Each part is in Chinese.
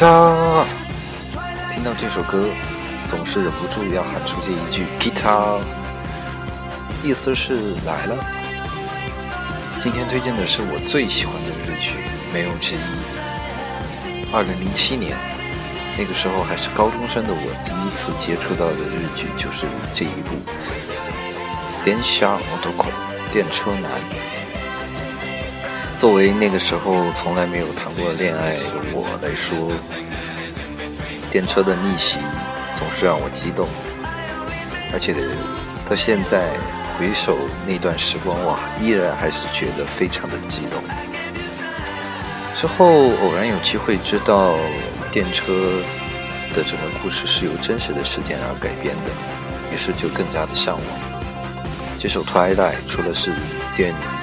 Kita，听到这首歌，总是忍不住要喊出这一句 Kita，意思是来了。今天推荐的是我最喜欢的日剧，没有之一。二零零七年，那个时候还是高中生的我，第一次接触到的日剧就是这一部《电车男》。作为那个时候从来没有谈过恋爱的我来说，电车的逆袭总是让我激动，而且到现在回首那段时光，哇，依然还是觉得非常的激动。之后偶然有机会知道电车的整个故事是由真实的事件而改编的，于是就更加的向往。这首《Twilight》除了是电影。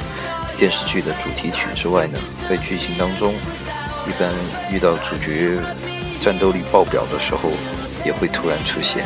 电视剧的主题曲之外呢，在剧情当中，一般遇到主角战斗力爆表的时候，也会突然出现。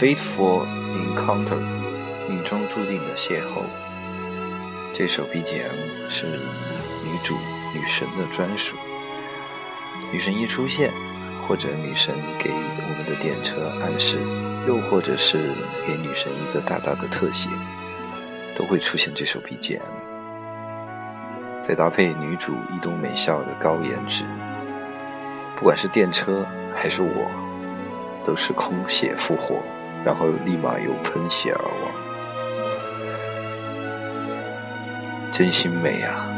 Fateful Encounter，命中注定的邂逅。这首 BGM 是女主女神的专属。女神一出现，或者女神给我们的电车暗示，又或者是给女神一个大大的特写，都会出现这首 BGM。再搭配女主一动美笑的高颜值，不管是电车还是我，都是空血复活。然后立马又喷血而亡，真心美啊！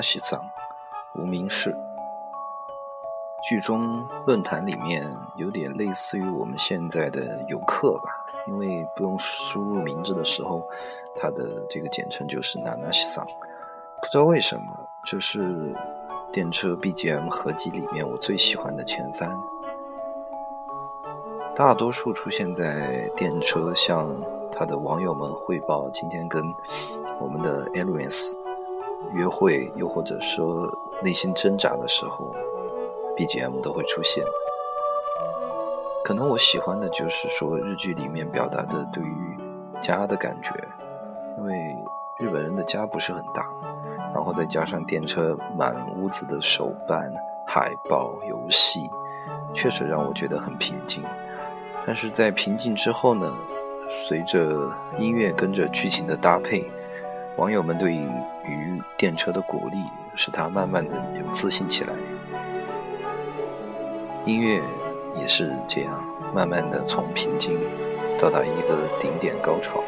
西桑，无名氏。剧中论坛里面有点类似于我们现在的游客吧，因为不用输入名字的时候，它的这个简称就是娜娜西桑。不知道为什么，这是电车 BGM 合集里面我最喜欢的前三。大多数出现在电车向他的网友们汇报今天跟我们的 a l i a n s 约会，又或者说内心挣扎的时候。BGM 都会出现，可能我喜欢的就是说日剧里面表达的对于家的感觉，因为日本人的家不是很大，然后再加上电车满屋子的手办、海报、游戏，确实让我觉得很平静。但是在平静之后呢，随着音乐跟着剧情的搭配，网友们对于电车的鼓励，使他慢慢的有自信起来。音乐也是这样，慢慢的从平静到达一个顶点高潮。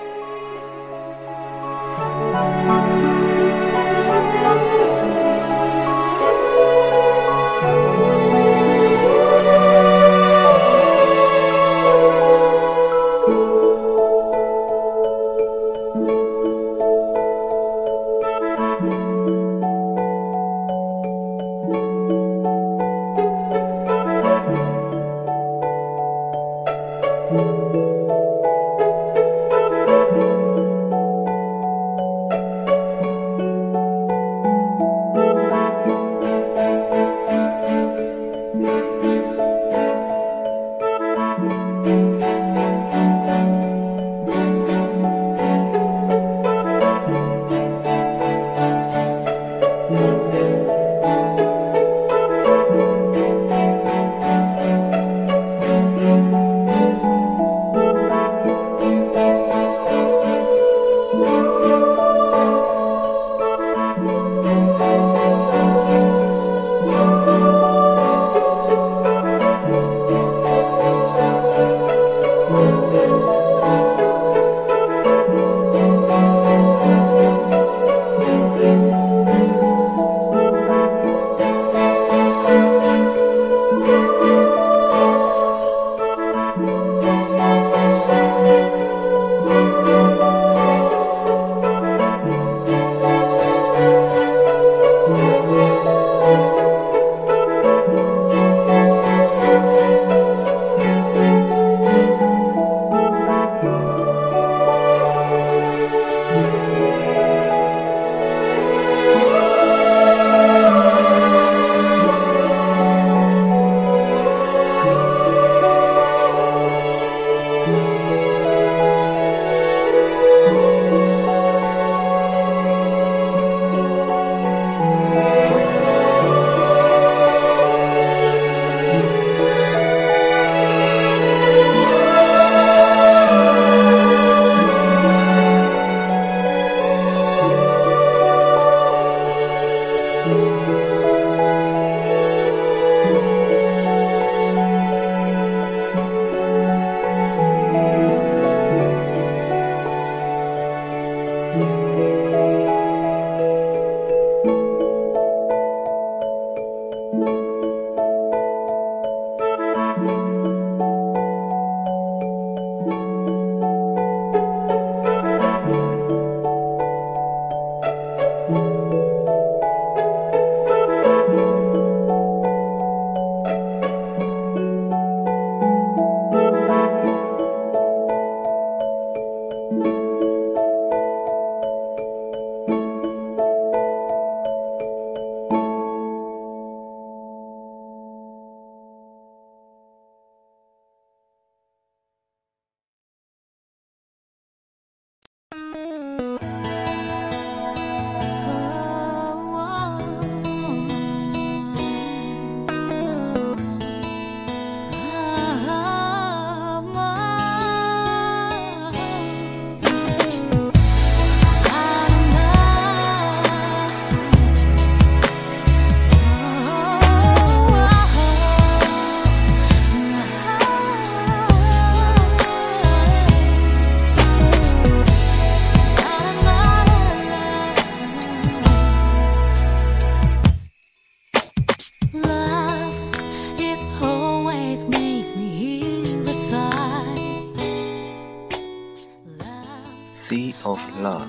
Sea of Love》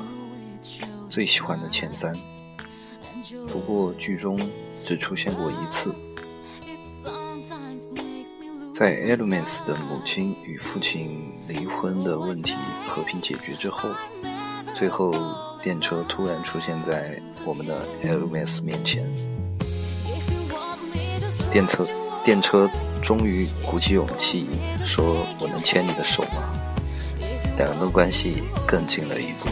最喜欢的前三，不过剧中只出现过一次。在 Elements 的母亲与父亲离婚的问题和平解决之后，最后电车突然出现在我们的 Elements 面前。电车电车终于鼓起勇气说：“我能牵你的手吗？”两人的关系更近了一步。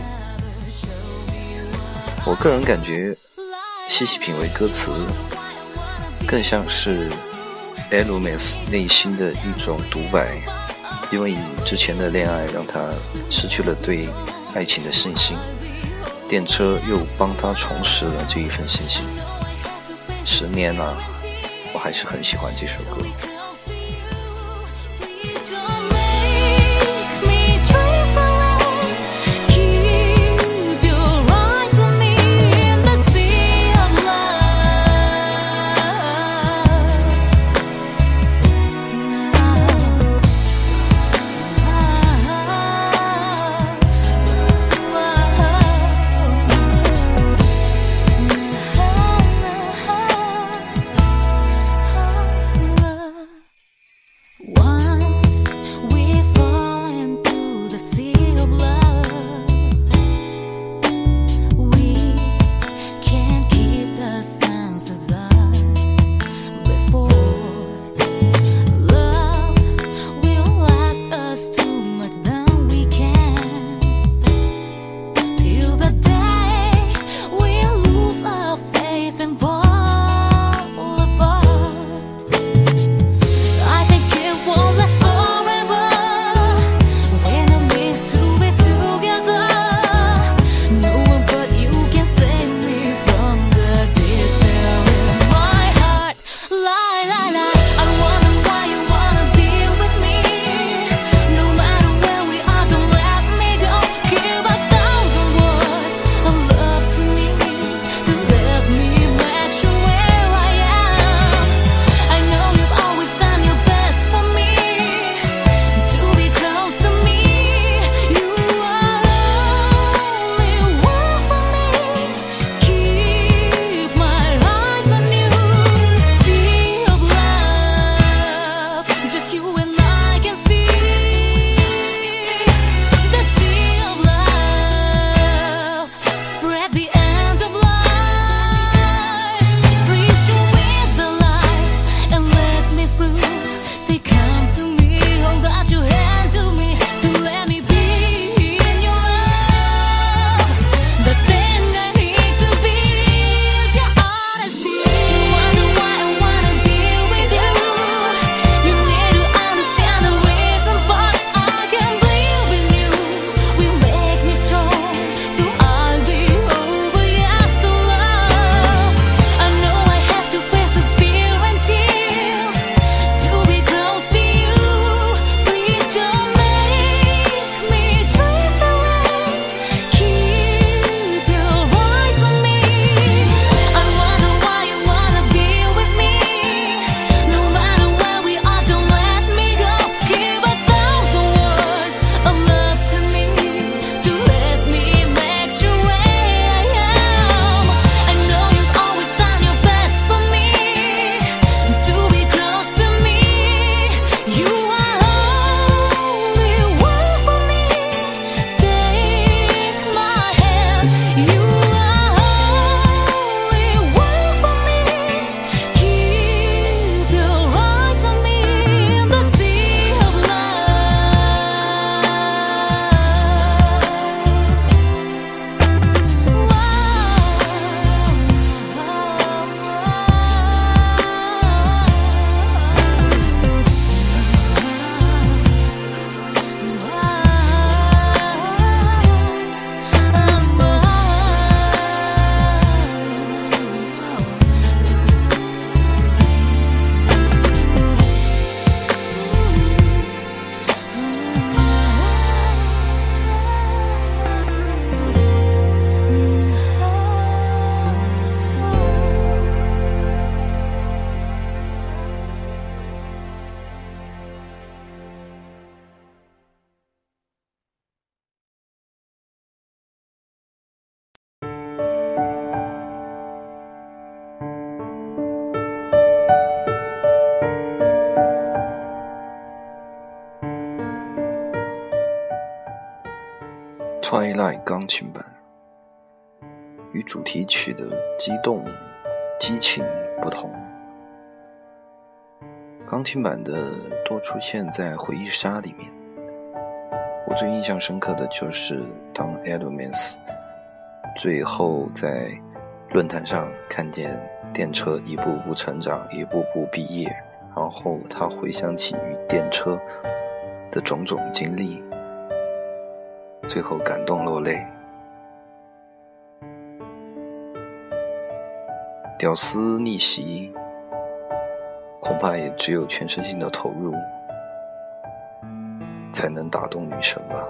我个人感觉，细细品味歌词，更像是 Elements 内心的一种独白，因为之前的恋爱让他失去了对爱情的信心，电车又帮他重拾了这一份信心。十年了。我还是很喜欢这首歌。在钢琴版与主题曲的激动、激情不同，钢琴版的多出现在回忆杀里面。我最印象深刻的就是当 Elements 最后在论坛上看见电车一步步成长，一步步毕业，然后他回想起与电车的种种经历。最后感动落泪，屌丝逆袭，恐怕也只有全身心的投入，才能打动女神吧。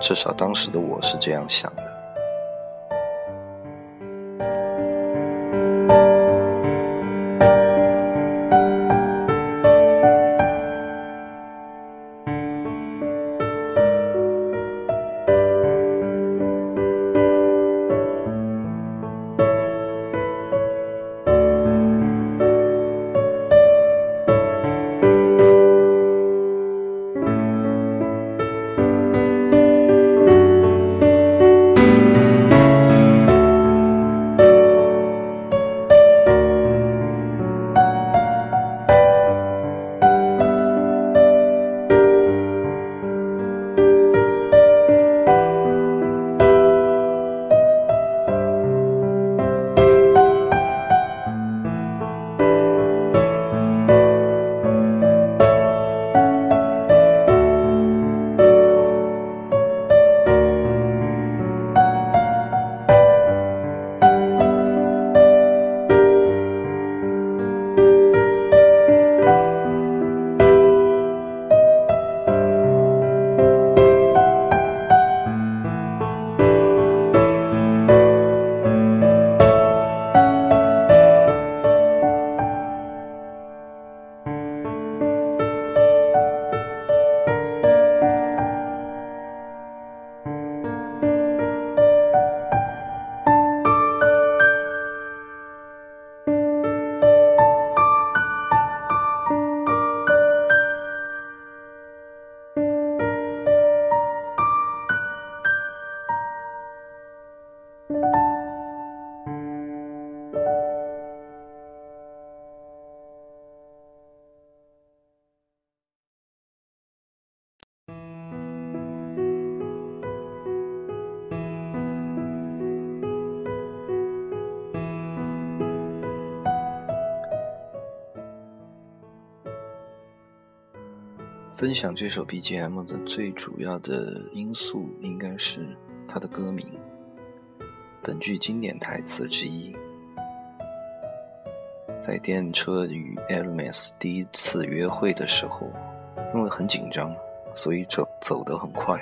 至少当时的我是这样想的。分享这首 BGM 的最主要的因素，应该是它的歌名，本剧经典台词之一。在电车与 Elmes 第一次约会的时候，因为很紧张，所以走走得很快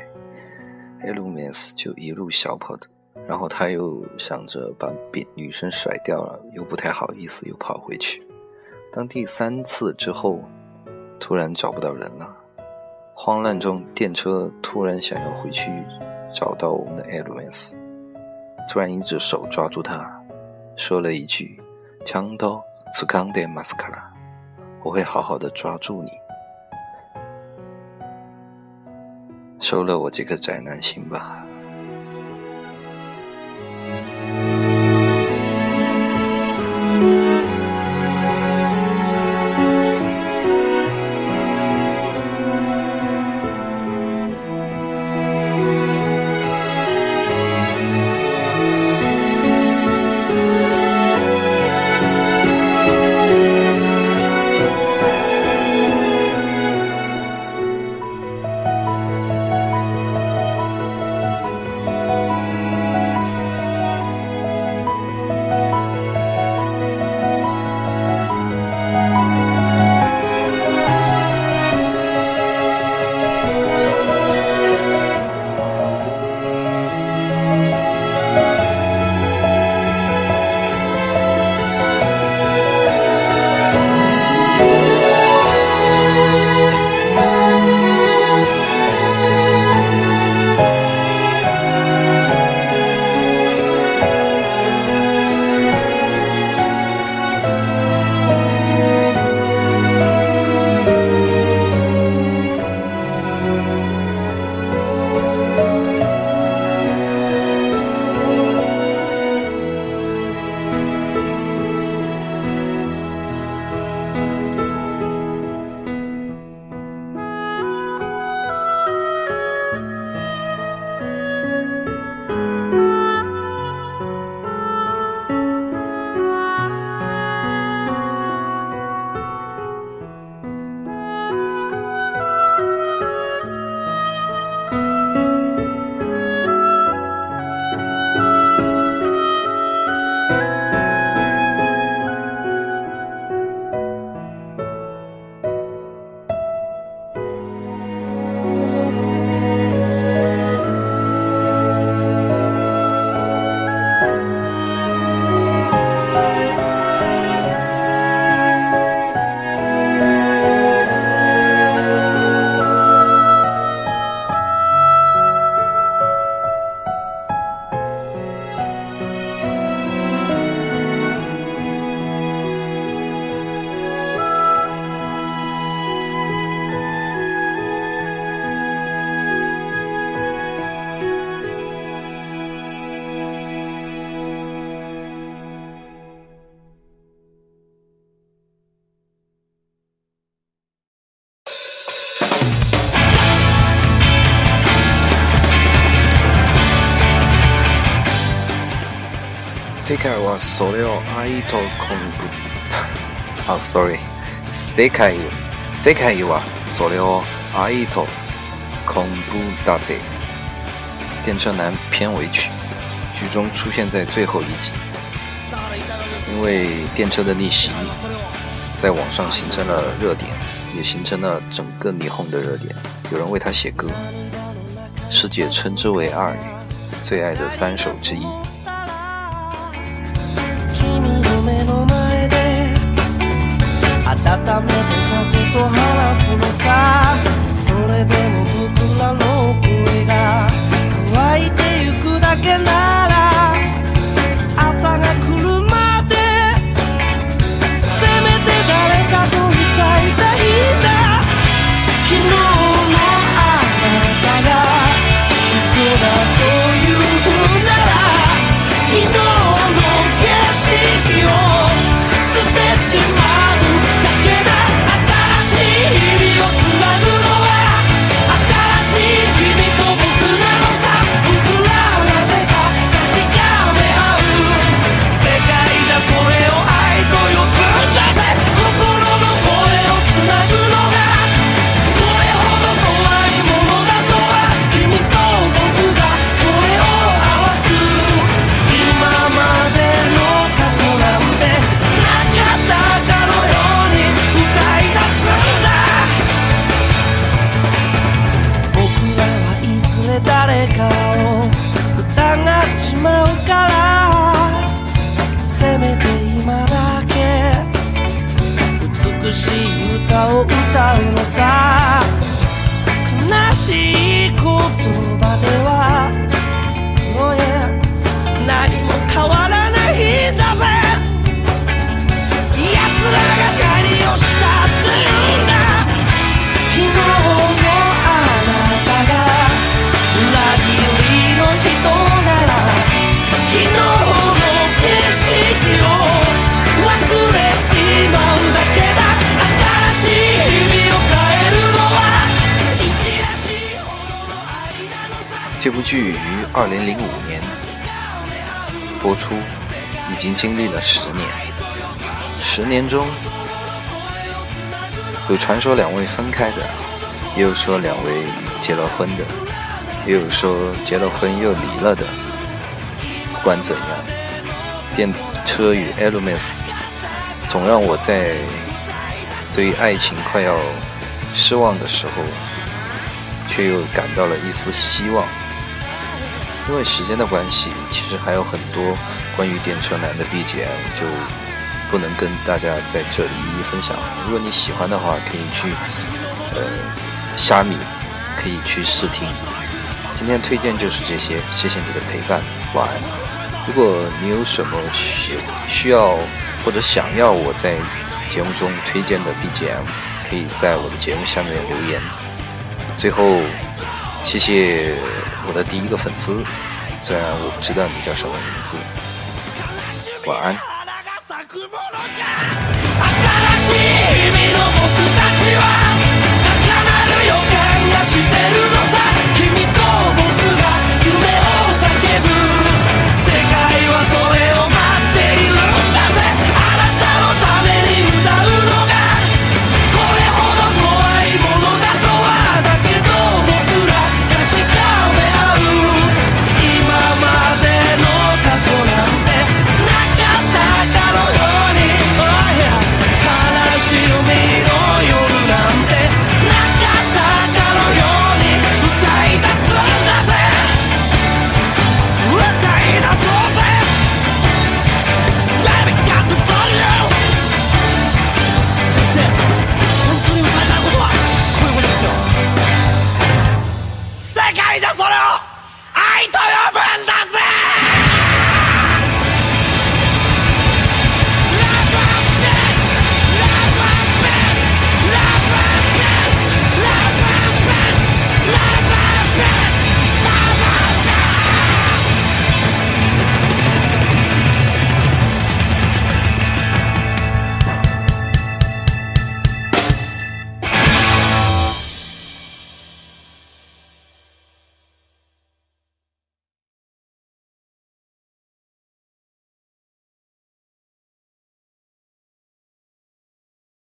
，Elmes 就一路小跑的，然后他又想着把别女生甩掉了，又不太好意思，又跑回去。当第三次之后，突然找不到人了。慌乱中，电车突然想要回去找到我们的 Elements，突然一只手抓住他，说了一句：“枪刀是钢的马斯卡拉，我会好好的抓住你，收了我这个宅男行吧。” 世界はそれを愛とコンブ。あ、sorry。世界世界はそれを愛とコンブだぜ。电车男片尾曲，剧中出现在最后一集。因为电车的逆袭，在网上形成了热点，也形成了整个霓虹的热点。有人为他写歌，世界称之为二女最爱的三首之一。 大漠的峡谷多好这部剧于二零零五年播出，已经经历了十年。十年中，有传说两位分开的，也有说两位结了婚的，也有说结了婚又离了的。不管怎样，电车与 Elements 总让我在对于爱情快要失望的时候，却又感到了一丝希望。因为时间的关系，其实还有很多关于电车男的 BGM 就不能跟大家在这里一一分享。如果你喜欢的话，可以去呃虾米，可以去试听。今天推荐就是这些，谢谢你的陪伴，晚安。如果你有什么需需要或者想要我在节目中推荐的 BGM，可以在我的节目下面留言。最后，谢谢。我的第一个粉丝，虽然我不知道你叫什么名字，晚安。